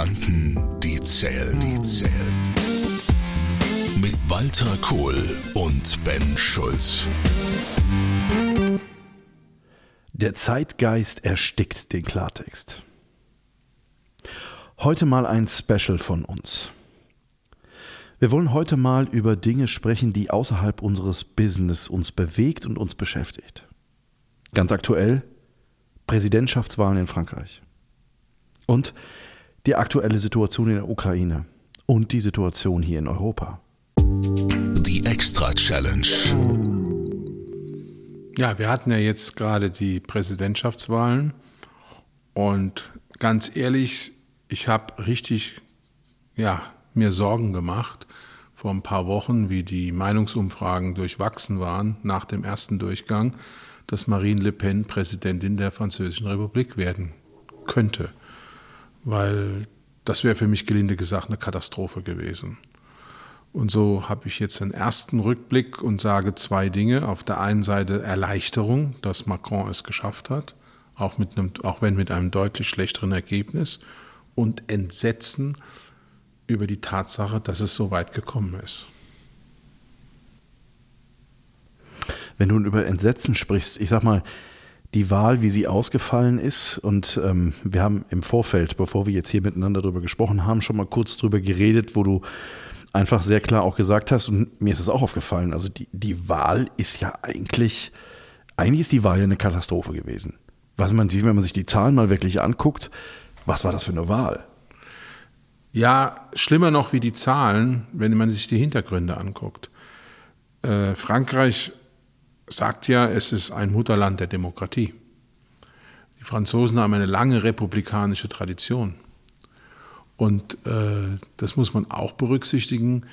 Gedanken, die zählen, die zählen. Mit Walter Kohl und Ben Schulz. Der Zeitgeist erstickt den Klartext. Heute mal ein Special von uns. Wir wollen heute mal über Dinge sprechen, die außerhalb unseres Business uns bewegt und uns beschäftigt. Ganz aktuell Präsidentschaftswahlen in Frankreich. Und die aktuelle Situation in der Ukraine und die Situation hier in Europa. Die Extra Challenge. Ja, wir hatten ja jetzt gerade die Präsidentschaftswahlen und ganz ehrlich, ich habe richtig ja, mir Sorgen gemacht vor ein paar Wochen, wie die Meinungsumfragen durchwachsen waren nach dem ersten Durchgang, dass Marine Le Pen Präsidentin der Französischen Republik werden könnte weil das wäre für mich gelinde gesagt eine Katastrophe gewesen. Und so habe ich jetzt einen ersten Rückblick und sage zwei Dinge. Auf der einen Seite Erleichterung, dass Macron es geschafft hat, auch, mit einem, auch wenn mit einem deutlich schlechteren Ergebnis, und Entsetzen über die Tatsache, dass es so weit gekommen ist. Wenn du über Entsetzen sprichst, ich sag mal, die Wahl, wie sie ausgefallen ist. Und ähm, wir haben im Vorfeld, bevor wir jetzt hier miteinander darüber gesprochen haben, schon mal kurz drüber geredet, wo du einfach sehr klar auch gesagt hast, und mir ist es auch aufgefallen, also die, die Wahl ist ja eigentlich, eigentlich ist die Wahl ja eine Katastrophe gewesen. Was man sieht, wenn man sich die Zahlen mal wirklich anguckt, was war das für eine Wahl? Ja, schlimmer noch wie die Zahlen, wenn man sich die Hintergründe anguckt. Äh, Frankreich sagt ja, es ist ein Mutterland der Demokratie. Die Franzosen haben eine lange republikanische Tradition. Und äh, das muss man auch berücksichtigen.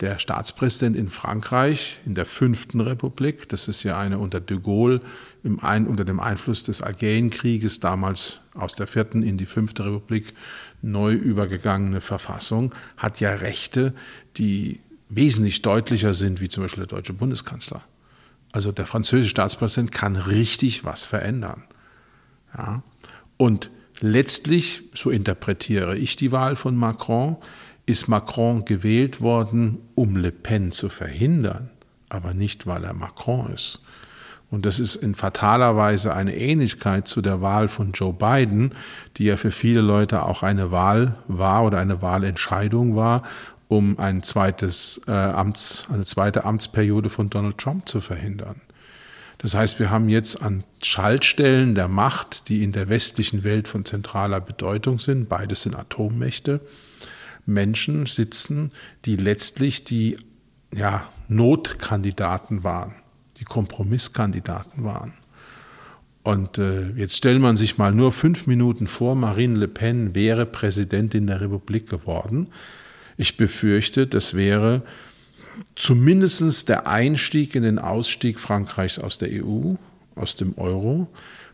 Der Staatspräsident in Frankreich, in der fünften Republik, das ist ja eine unter de Gaulle ein, unter dem Einfluss des Algerienkrieges damals aus der vierten in die fünfte Republik neu übergegangene Verfassung, hat ja Rechte, die wesentlich deutlicher sind, wie zum Beispiel der deutsche Bundeskanzler. Also der französische Staatspräsident kann richtig was verändern. Ja? Und letztlich, so interpretiere ich die Wahl von Macron, ist Macron gewählt worden, um Le Pen zu verhindern, aber nicht, weil er Macron ist. Und das ist in fataler Weise eine Ähnlichkeit zu der Wahl von Joe Biden, die ja für viele Leute auch eine Wahl war oder eine Wahlentscheidung war um ein zweites, äh, Amts, eine zweite Amtsperiode von Donald Trump zu verhindern. Das heißt, wir haben jetzt an Schaltstellen der Macht, die in der westlichen Welt von zentraler Bedeutung sind, beides sind Atommächte, Menschen sitzen, die letztlich die ja, Notkandidaten waren, die Kompromisskandidaten waren. Und äh, jetzt stellt man sich mal nur fünf Minuten vor, Marine Le Pen wäre Präsidentin der Republik geworden. Ich befürchte, das wäre zumindest der Einstieg in den Ausstieg Frankreichs aus der EU, aus dem Euro.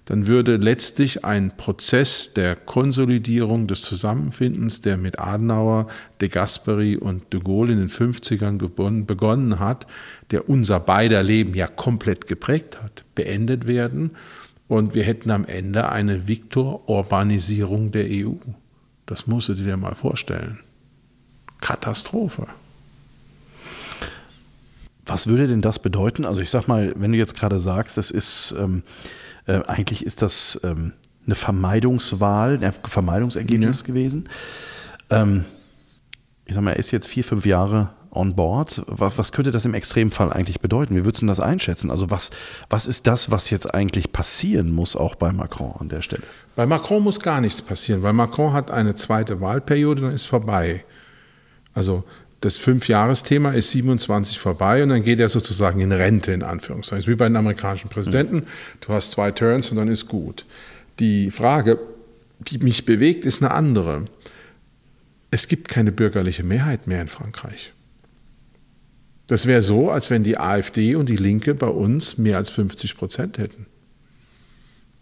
Dann würde letztlich ein Prozess der Konsolidierung des Zusammenfindens, der mit Adenauer, de Gasperi und de Gaulle in den 50ern begonnen hat, der unser beider Leben ja komplett geprägt hat, beendet werden. Und wir hätten am Ende eine Viktor-Urbanisierung der EU. Das musst du dir mal vorstellen. Katastrophe. Was würde denn das bedeuten? Also ich sag mal, wenn du jetzt gerade sagst, es ist ähm, äh, eigentlich ist das ähm, eine Vermeidungswahl, ein Vermeidungsergebnis ja. gewesen. Ähm, ich sag mal, er ist jetzt vier, fünf Jahre on board. Was, was könnte das im Extremfall eigentlich bedeuten? Wie würdest du das einschätzen? Also was, was ist das, was jetzt eigentlich passieren muss, auch bei Macron an der Stelle? Bei Macron muss gar nichts passieren, weil Macron hat eine zweite Wahlperiode, dann ist vorbei. Also das Fünfjahresthema ist 27 vorbei und dann geht er sozusagen in Rente, in Anführungszeichen. Wie bei den amerikanischen Präsidenten. Du hast zwei Turns und dann ist gut. Die Frage, die mich bewegt, ist eine andere. Es gibt keine bürgerliche Mehrheit mehr in Frankreich. Das wäre so, als wenn die AfD und die Linke bei uns mehr als 50 Prozent hätten.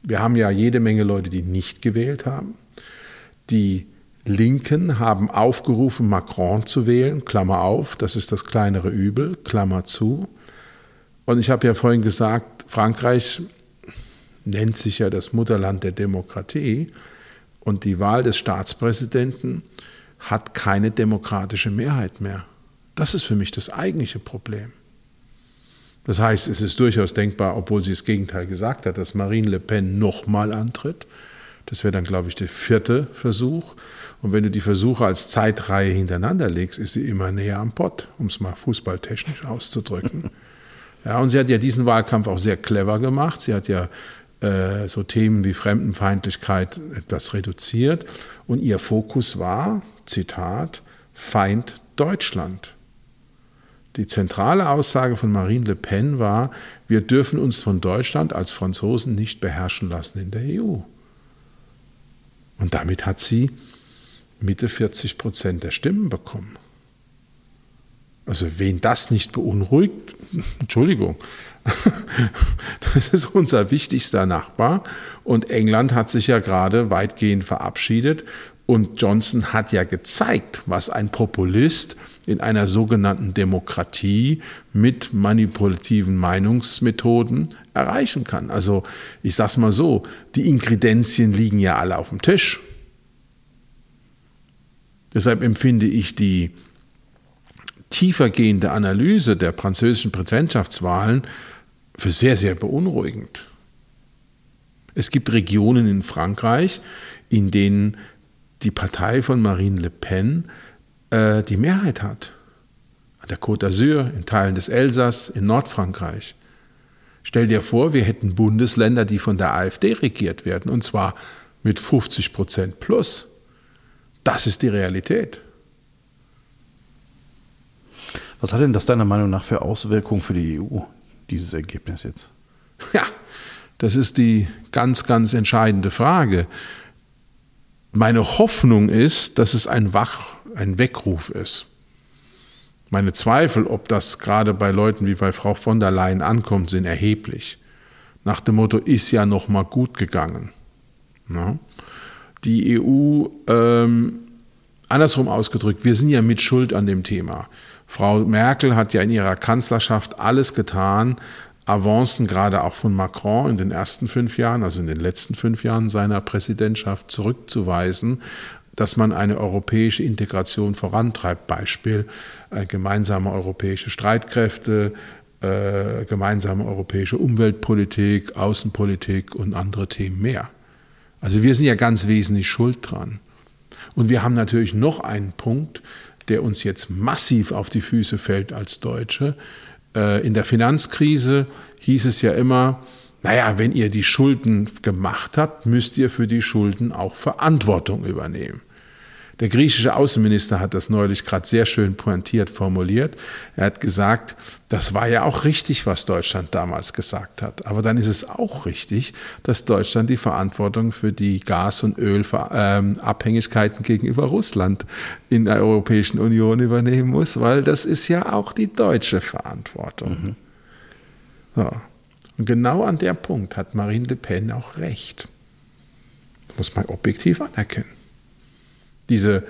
Wir haben ja jede Menge Leute, die nicht gewählt haben, die Linken haben aufgerufen, Macron zu wählen, Klammer auf, das ist das kleinere Übel, Klammer zu. Und ich habe ja vorhin gesagt, Frankreich nennt sich ja das Mutterland der Demokratie. Und die Wahl des Staatspräsidenten hat keine demokratische Mehrheit mehr. Das ist für mich das eigentliche Problem. Das heißt, es ist durchaus denkbar, obwohl sie das Gegenteil gesagt hat, dass Marine Le Pen nochmal antritt. Das wäre dann, glaube ich, der vierte Versuch. Und wenn du die Versuche als Zeitreihe hintereinander legst, ist sie immer näher am Pott, um es mal fußballtechnisch auszudrücken. ja, und sie hat ja diesen Wahlkampf auch sehr clever gemacht. Sie hat ja äh, so Themen wie Fremdenfeindlichkeit etwas reduziert. Und ihr Fokus war, Zitat, Feind Deutschland. Die zentrale Aussage von Marine Le Pen war, wir dürfen uns von Deutschland als Franzosen nicht beherrschen lassen in der EU. Und damit hat sie Mitte 40 Prozent der Stimmen bekommen. Also wen das nicht beunruhigt, Entschuldigung, das ist unser wichtigster Nachbar und England hat sich ja gerade weitgehend verabschiedet und Johnson hat ja gezeigt, was ein Populist in einer sogenannten Demokratie mit manipulativen Meinungsmethoden erreichen kann. Also ich sage es mal so, die Inkredenzien liegen ja alle auf dem Tisch. Deshalb empfinde ich die tiefergehende Analyse der französischen Präsidentschaftswahlen für sehr, sehr beunruhigend. Es gibt Regionen in Frankreich, in denen die Partei von Marine Le Pen äh, die Mehrheit hat. An der Côte d'Azur, in Teilen des Elsass, in Nordfrankreich. Stell dir vor, wir hätten Bundesländer, die von der AfD regiert werden, und zwar mit 50 Prozent plus. Das ist die Realität. Was hat denn das deiner Meinung nach für Auswirkungen für die EU, dieses Ergebnis jetzt? Ja, das ist die ganz, ganz entscheidende Frage. Meine Hoffnung ist, dass es ein, Wach, ein Weckruf ist. Meine Zweifel, ob das gerade bei Leuten wie bei Frau von der Leyen ankommt, sind erheblich. Nach dem Motto, ist ja noch mal gut gegangen. Ja. Die EU, ähm, andersrum ausgedrückt, wir sind ja mit Schuld an dem Thema. Frau Merkel hat ja in ihrer Kanzlerschaft alles getan, Avancen gerade auch von Macron in den ersten fünf Jahren, also in den letzten fünf Jahren seiner Präsidentschaft zurückzuweisen, dass man eine europäische Integration vorantreibt. Beispiel äh, gemeinsame europäische Streitkräfte, äh, gemeinsame europäische Umweltpolitik, Außenpolitik und andere Themen mehr. Also wir sind ja ganz wesentlich schuld dran. Und wir haben natürlich noch einen Punkt, der uns jetzt massiv auf die Füße fällt als Deutsche. Äh, in der Finanzkrise hieß es ja immer, naja, wenn ihr die Schulden gemacht habt, müsst ihr für die Schulden auch Verantwortung übernehmen. Der griechische Außenminister hat das neulich gerade sehr schön pointiert formuliert. Er hat gesagt, das war ja auch richtig, was Deutschland damals gesagt hat. Aber dann ist es auch richtig, dass Deutschland die Verantwortung für die Gas- und Ölabhängigkeiten gegenüber Russland in der Europäischen Union übernehmen muss, weil das ist ja auch die deutsche Verantwortung. Mhm. So. Und genau an der Punkt hat Marine Le Pen auch recht. Das muss man objektiv anerkennen diese,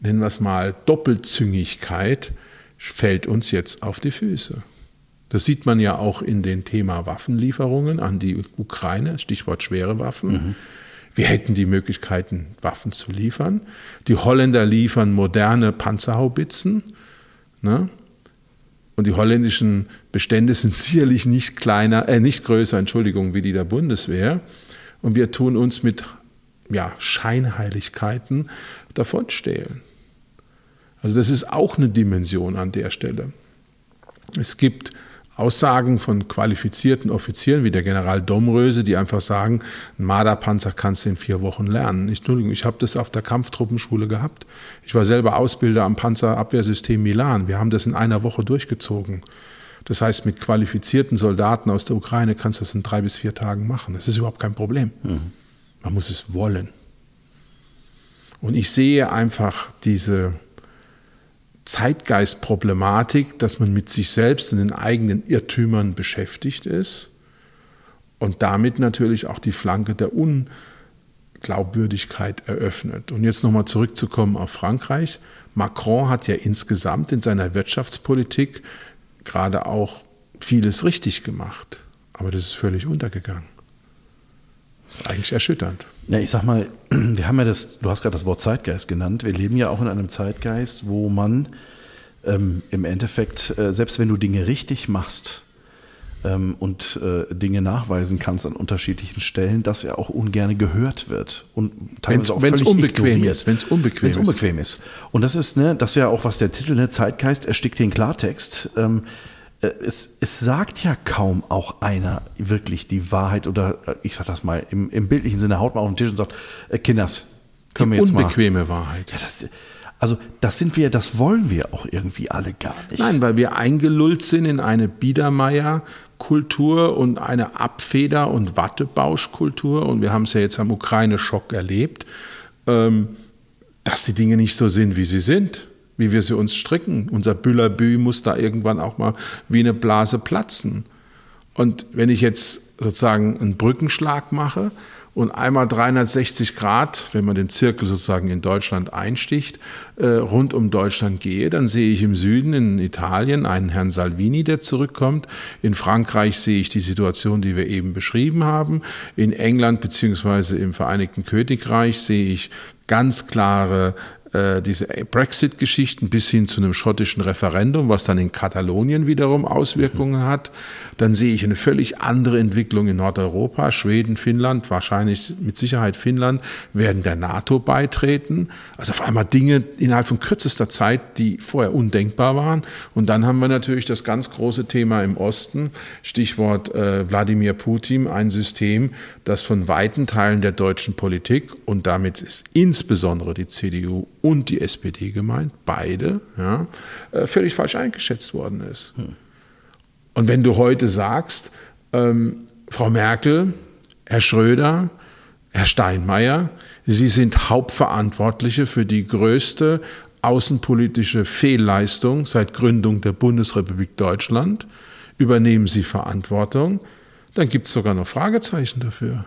nennen wir es mal, Doppelzüngigkeit fällt uns jetzt auf die Füße. Das sieht man ja auch in dem Thema Waffenlieferungen an die Ukraine, Stichwort schwere Waffen. Mhm. Wir hätten die Möglichkeiten, Waffen zu liefern. Die Holländer liefern moderne Panzerhaubitzen. Ne? Und die holländischen Bestände sind sicherlich nicht kleiner, äh, nicht größer, Entschuldigung, wie die der Bundeswehr. Und wir tun uns mit ja, Scheinheiligkeiten davonstehlen. Also das ist auch eine Dimension an der Stelle. Es gibt Aussagen von qualifizierten Offizieren wie der General Domröse, die einfach sagen, ein Marderpanzer kannst du in vier Wochen lernen. Ich, ich habe das auf der Kampftruppenschule gehabt. Ich war selber Ausbilder am Panzerabwehrsystem Milan. Wir haben das in einer Woche durchgezogen. Das heißt, mit qualifizierten Soldaten aus der Ukraine kannst du das in drei bis vier Tagen machen. Das ist überhaupt kein Problem. Mhm. Man muss es wollen. Und ich sehe einfach diese Zeitgeistproblematik, dass man mit sich selbst und den eigenen Irrtümern beschäftigt ist und damit natürlich auch die Flanke der Unglaubwürdigkeit eröffnet. Und jetzt nochmal zurückzukommen auf Frankreich. Macron hat ja insgesamt in seiner Wirtschaftspolitik gerade auch vieles richtig gemacht, aber das ist völlig untergegangen. Das ist eigentlich erschütternd. Ja, ich sag mal, wir haben ja das, du hast gerade das Wort Zeitgeist genannt. Wir leben ja auch in einem Zeitgeist, wo man ähm, im Endeffekt, äh, selbst wenn du Dinge richtig machst ähm, und äh, Dinge nachweisen kannst an unterschiedlichen Stellen, dass er auch ungern gehört wird und teilweise auch wenn es unbequem ist, wenn es unbequem, wenn's unbequem ist. Und das ist, ne, das ist ja auch was der Titel, ne, Zeitgeist erstickt den Klartext. Ähm, äh, es, es, sagt ja kaum auch einer wirklich die Wahrheit oder äh, ich sag das mal im, im bildlichen Sinne, haut mal auf den Tisch und sagt, äh, Kinders, können die wir jetzt unbequeme mal. Wahrheit. Ja, das, also das sind wir, das wollen wir auch irgendwie alle gar nicht. Nein, weil wir eingelullt sind in eine Biedermeier-Kultur und eine Abfeder- und Wattebausch-Kultur und wir haben es ja jetzt am Ukraine-Schock erlebt, ähm, dass die Dinge nicht so sind, wie sie sind wie wir sie uns stricken. Unser Büllerbü muss da irgendwann auch mal wie eine Blase platzen. Und wenn ich jetzt sozusagen einen Brückenschlag mache und einmal 360 Grad, wenn man den Zirkel sozusagen in Deutschland einsticht, äh, rund um Deutschland gehe, dann sehe ich im Süden in Italien einen Herrn Salvini, der zurückkommt. In Frankreich sehe ich die Situation, die wir eben beschrieben haben. In England beziehungsweise im Vereinigten Königreich sehe ich ganz klare äh, diese Brexit-Geschichten bis hin zu einem schottischen Referendum, was dann in Katalonien wiederum Auswirkungen hat. Dann sehe ich eine völlig andere Entwicklung in Nordeuropa. Schweden, Finnland, wahrscheinlich mit Sicherheit Finnland, werden der NATO beitreten. Also auf einmal Dinge innerhalb von kürzester Zeit, die vorher undenkbar waren. Und dann haben wir natürlich das ganz große Thema im Osten, Stichwort äh, Wladimir Putin, ein System, das von weiten Teilen der deutschen Politik und damit ist insbesondere die CDU und die SPD gemeint, beide, ja, äh, völlig falsch eingeschätzt worden ist. Hm. Und wenn du heute sagst, ähm, Frau Merkel, Herr Schröder, Herr Steinmeier, Sie sind Hauptverantwortliche für die größte außenpolitische Fehlleistung seit Gründung der Bundesrepublik Deutschland, übernehmen Sie Verantwortung, dann gibt es sogar noch Fragezeichen dafür.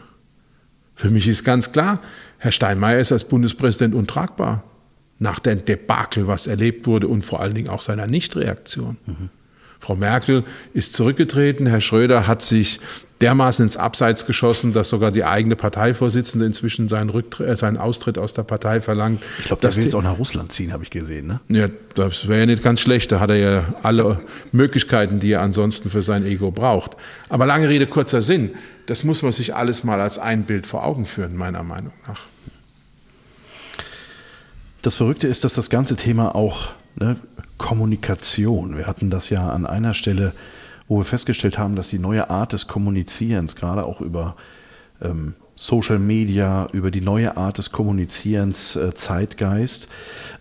Für mich ist ganz klar, Herr Steinmeier ist als Bundespräsident untragbar nach der Debakel, was erlebt wurde und vor allen Dingen auch seiner Nichtreaktion. Mhm. Frau Merkel ist zurückgetreten, Herr Schröder hat sich dermaßen ins Abseits geschossen, dass sogar die eigene Parteivorsitzende inzwischen seinen, Rücktritt, äh, seinen Austritt aus der Partei verlangt. Ich glaube, der will jetzt auch nach Russland ziehen, habe ich gesehen. Ne? Ja, das wäre ja nicht ganz schlecht. Da hat er ja alle Möglichkeiten, die er ansonsten für sein Ego braucht. Aber lange Rede, kurzer Sinn. Das muss man sich alles mal als ein Bild vor Augen führen, meiner Meinung nach. Das Verrückte ist, dass das ganze Thema auch ne, Kommunikation, wir hatten das ja an einer Stelle, wo wir festgestellt haben, dass die neue Art des Kommunizierens, gerade auch über ähm, Social Media, über die neue Art des Kommunizierens, äh, Zeitgeist.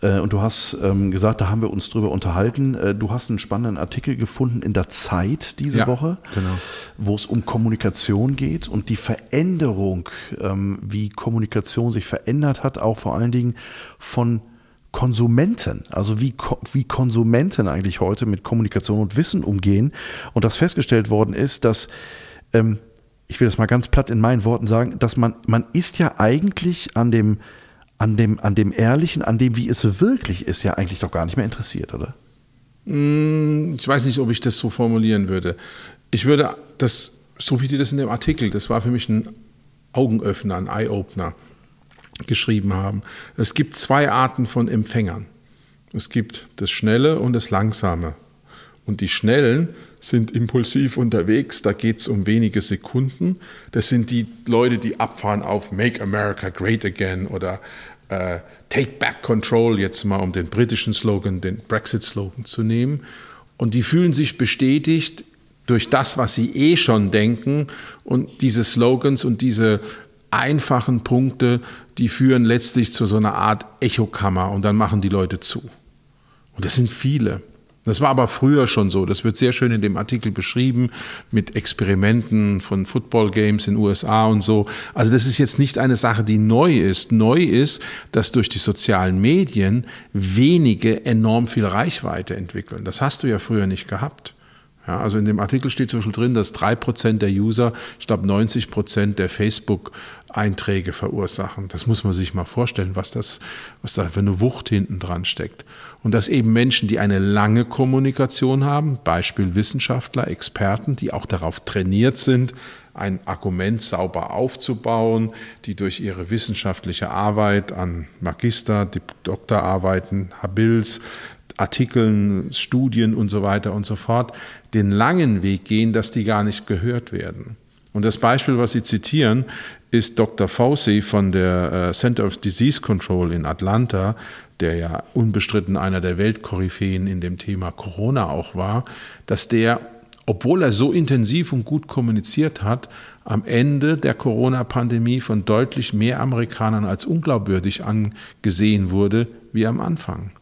Äh, und du hast ähm, gesagt, da haben wir uns drüber unterhalten. Äh, du hast einen spannenden Artikel gefunden in der Zeit diese ja, Woche, genau. wo es um Kommunikation geht und die Veränderung, ähm, wie Kommunikation sich verändert hat, auch vor allen Dingen von Konsumenten, also wie, wie Konsumenten eigentlich heute mit Kommunikation und Wissen umgehen und dass festgestellt worden ist, dass ähm, ich will das mal ganz platt in meinen Worten sagen, dass man, man ist ja eigentlich an dem, an dem, an dem Ehrlichen, an dem, wie es wirklich ist, ja eigentlich doch gar nicht mehr interessiert, oder? Mm, ich weiß nicht, ob ich das so formulieren würde. Ich würde das, so wie die das in dem Artikel, das war für mich ein Augenöffner, ein Eye-Opener geschrieben haben. Es gibt zwei Arten von Empfängern. Es gibt das Schnelle und das Langsame. Und die Schnellen sind impulsiv unterwegs, da geht es um wenige Sekunden. Das sind die Leute, die abfahren auf Make America Great Again oder äh, Take Back Control, jetzt mal um den britischen Slogan, den Brexit-Slogan zu nehmen. Und die fühlen sich bestätigt durch das, was sie eh schon denken. Und diese Slogans und diese einfachen Punkte, die führen letztlich zu so einer Art Echokammer und dann machen die Leute zu. Und das sind viele. Das war aber früher schon so. Das wird sehr schön in dem Artikel beschrieben mit Experimenten von Football Games in USA und so. Also das ist jetzt nicht eine Sache, die neu ist. Neu ist, dass durch die sozialen Medien wenige enorm viel Reichweite entwickeln. Das hast du ja früher nicht gehabt. Ja, also in dem Artikel steht zum Beispiel drin, dass drei Prozent der User, ich glaube 90 Prozent der Facebook-Einträge verursachen. Das muss man sich mal vorstellen, was, das, was da für eine Wucht hinten dran steckt. Und dass eben Menschen, die eine lange Kommunikation haben, Beispiel Wissenschaftler, Experten, die auch darauf trainiert sind, ein Argument sauber aufzubauen, die durch ihre wissenschaftliche Arbeit an Magister, Doktorarbeiten, Habils, Artikeln, Studien und so weiter und so fort den langen Weg gehen, dass die gar nicht gehört werden. Und das Beispiel, was Sie zitieren, ist Dr. Fauci von der äh, Center of Disease Control in Atlanta, der ja unbestritten einer der Weltkoryphäen in dem Thema Corona auch war, dass der, obwohl er so intensiv und gut kommuniziert hat, am Ende der Corona-Pandemie von deutlich mehr Amerikanern als unglaubwürdig angesehen wurde wie am Anfang.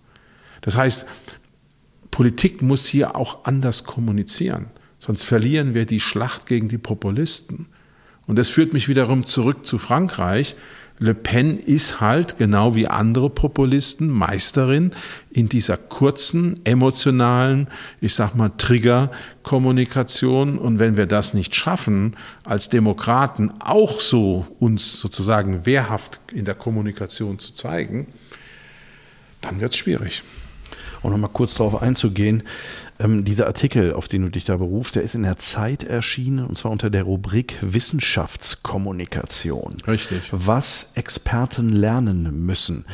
Das heißt, Politik muss hier auch anders kommunizieren, sonst verlieren wir die Schlacht gegen die Populisten. Und das führt mich wiederum zurück zu Frankreich. Le Pen ist halt, genau wie andere Populisten, Meisterin in dieser kurzen, emotionalen, ich sag mal, Trigger-Kommunikation. Und wenn wir das nicht schaffen, als Demokraten auch so uns sozusagen wehrhaft in der Kommunikation zu zeigen, dann wird es schwierig um nochmal kurz darauf einzugehen, ähm, dieser Artikel, auf den du dich da berufst, der ist in der Zeit erschienen und zwar unter der Rubrik Wissenschaftskommunikation. Richtig. Was Experten lernen müssen.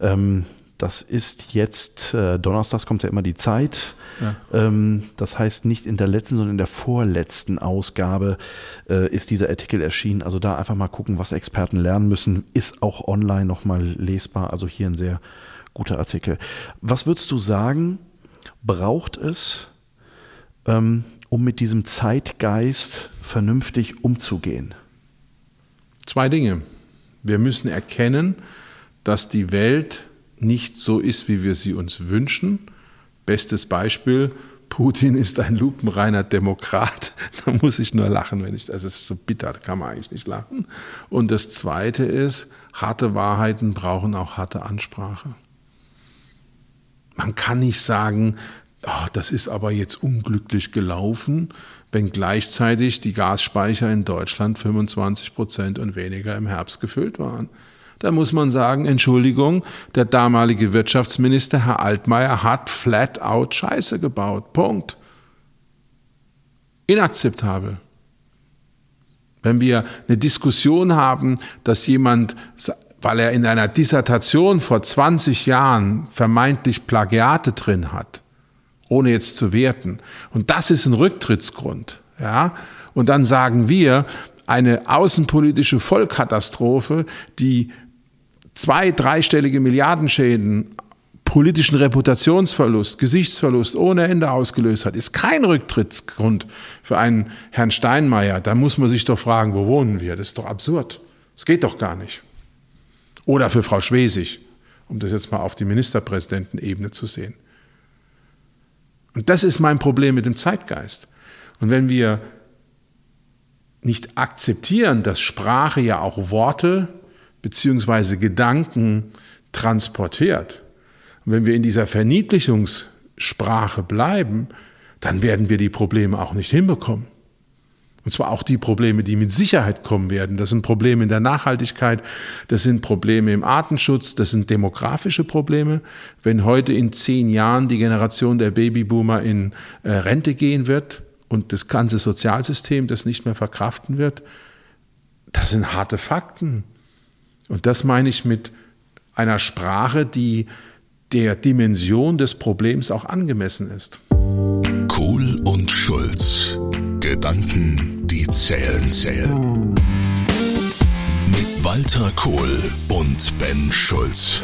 Ähm, das ist jetzt, äh, donnerstags kommt ja immer die Zeit. Ja. Ähm, das heißt, nicht in der letzten, sondern in der vorletzten Ausgabe äh, ist dieser Artikel erschienen. Also da einfach mal gucken, was Experten lernen müssen. Ist auch online nochmal lesbar. Also hier ein sehr guter Artikel. Was würdest du sagen, braucht es, ähm, um mit diesem Zeitgeist vernünftig umzugehen? Zwei Dinge. Wir müssen erkennen, dass die Welt nicht so ist, wie wir sie uns wünschen. Bestes Beispiel, Putin ist ein lupenreiner Demokrat. Da muss ich nur lachen, wenn ich, das ist so bitter, da kann man eigentlich nicht lachen. Und das Zweite ist, harte Wahrheiten brauchen auch harte Ansprache. Man kann nicht sagen, oh, das ist aber jetzt unglücklich gelaufen, wenn gleichzeitig die Gasspeicher in Deutschland 25 Prozent und weniger im Herbst gefüllt waren. Da muss man sagen, Entschuldigung, der damalige Wirtschaftsminister Herr Altmaier hat flat out Scheiße gebaut. Punkt. Inakzeptabel. Wenn wir eine Diskussion haben, dass jemand weil er in einer Dissertation vor 20 Jahren vermeintlich Plagiate drin hat, ohne jetzt zu werten. Und das ist ein Rücktrittsgrund. Ja? Und dann sagen wir, eine außenpolitische Vollkatastrophe, die zwei, dreistellige Milliardenschäden, politischen Reputationsverlust, Gesichtsverlust ohne Ende ausgelöst hat, ist kein Rücktrittsgrund für einen Herrn Steinmeier. Da muss man sich doch fragen, wo wohnen wir? Das ist doch absurd. Das geht doch gar nicht. Oder für Frau Schwesig, um das jetzt mal auf die Ministerpräsidentenebene zu sehen. Und das ist mein Problem mit dem Zeitgeist. Und wenn wir nicht akzeptieren, dass Sprache ja auch Worte bzw. Gedanken transportiert, und wenn wir in dieser Verniedlichungssprache bleiben, dann werden wir die Probleme auch nicht hinbekommen. Und zwar auch die Probleme, die mit Sicherheit kommen werden. Das sind Probleme in der Nachhaltigkeit, das sind Probleme im Artenschutz, das sind demografische Probleme. Wenn heute in zehn Jahren die Generation der Babyboomer in äh, Rente gehen wird und das ganze Sozialsystem das nicht mehr verkraften wird, das sind harte Fakten. Und das meine ich mit einer Sprache, die der Dimension des Problems auch angemessen ist. Kohl und Schulz. Gedanken zählen, zählen. Mit Walter Kohl und Ben Schulz.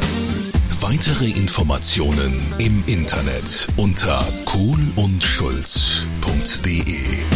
Weitere Informationen im Internet unter kohlundschulz.de